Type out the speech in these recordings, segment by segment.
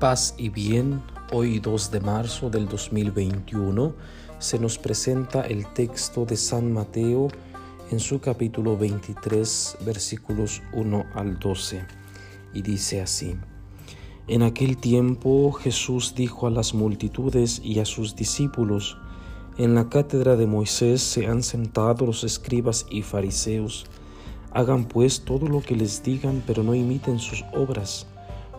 Paz y bien, hoy 2 de marzo del 2021 se nos presenta el texto de San Mateo en su capítulo 23 versículos 1 al 12 y dice así. En aquel tiempo Jesús dijo a las multitudes y a sus discípulos, en la cátedra de Moisés se han sentado los escribas y fariseos. Hagan pues todo lo que les digan, pero no imiten sus obras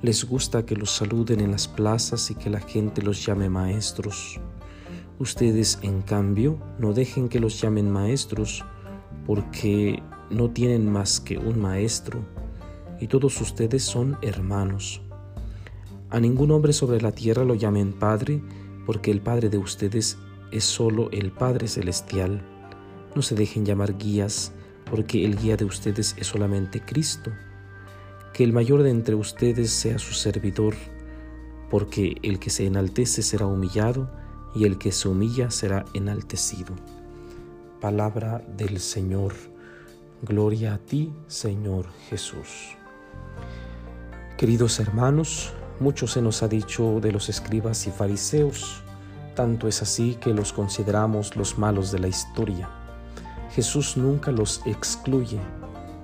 les gusta que los saluden en las plazas y que la gente los llame maestros. Ustedes, en cambio, no dejen que los llamen maestros, porque no tienen más que un maestro, y todos ustedes son hermanos. A ningún hombre sobre la tierra lo llamen Padre, porque el Padre de ustedes es solo el Padre Celestial. No se dejen llamar guías, porque el guía de ustedes es solamente Cristo que el mayor de entre ustedes sea su servidor, porque el que se enaltece será humillado, y el que se humilla será enaltecido. Palabra del Señor. Gloria a ti, Señor Jesús. Queridos hermanos, mucho se nos ha dicho de los escribas y fariseos, tanto es así que los consideramos los malos de la historia. Jesús nunca los excluye,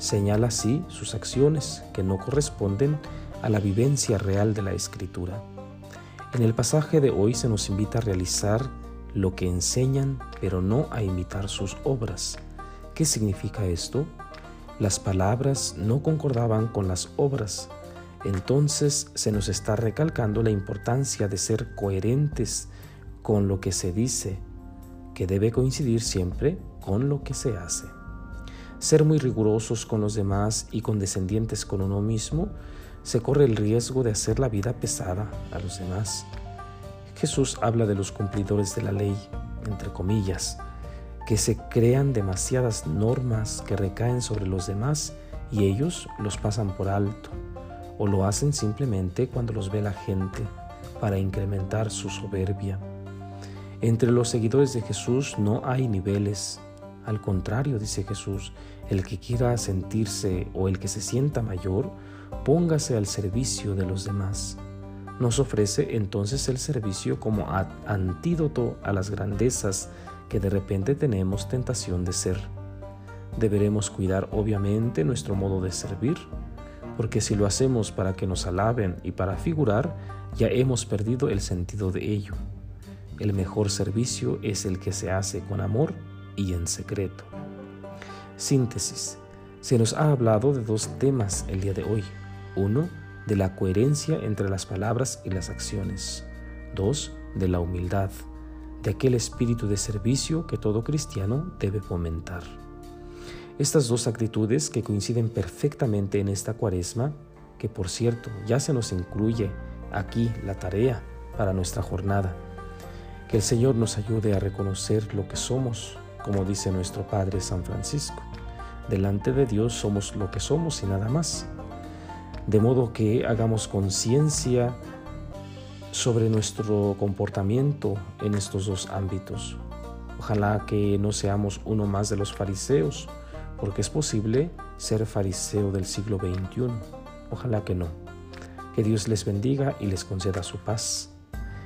Señala así sus acciones que no corresponden a la vivencia real de la escritura. En el pasaje de hoy se nos invita a realizar lo que enseñan, pero no a imitar sus obras. ¿Qué significa esto? Las palabras no concordaban con las obras. Entonces se nos está recalcando la importancia de ser coherentes con lo que se dice, que debe coincidir siempre con lo que se hace ser muy rigurosos con los demás y condescendientes con uno mismo, se corre el riesgo de hacer la vida pesada a los demás. Jesús habla de los cumplidores de la ley, entre comillas, que se crean demasiadas normas que recaen sobre los demás y ellos los pasan por alto o lo hacen simplemente cuando los ve la gente para incrementar su soberbia. Entre los seguidores de Jesús no hay niveles, al contrario, dice Jesús, el que quiera sentirse o el que se sienta mayor, póngase al servicio de los demás. Nos ofrece entonces el servicio como antídoto a las grandezas que de repente tenemos tentación de ser. Deberemos cuidar obviamente nuestro modo de servir, porque si lo hacemos para que nos alaben y para figurar, ya hemos perdido el sentido de ello. El mejor servicio es el que se hace con amor y en secreto. Síntesis. Se nos ha hablado de dos temas el día de hoy. Uno, de la coherencia entre las palabras y las acciones. Dos, de la humildad, de aquel espíritu de servicio que todo cristiano debe fomentar. Estas dos actitudes que coinciden perfectamente en esta cuaresma, que por cierto ya se nos incluye aquí la tarea para nuestra jornada. Que el Señor nos ayude a reconocer lo que somos como dice nuestro Padre San Francisco. Delante de Dios somos lo que somos y nada más. De modo que hagamos conciencia sobre nuestro comportamiento en estos dos ámbitos. Ojalá que no seamos uno más de los fariseos, porque es posible ser fariseo del siglo XXI. Ojalá que no. Que Dios les bendiga y les conceda su paz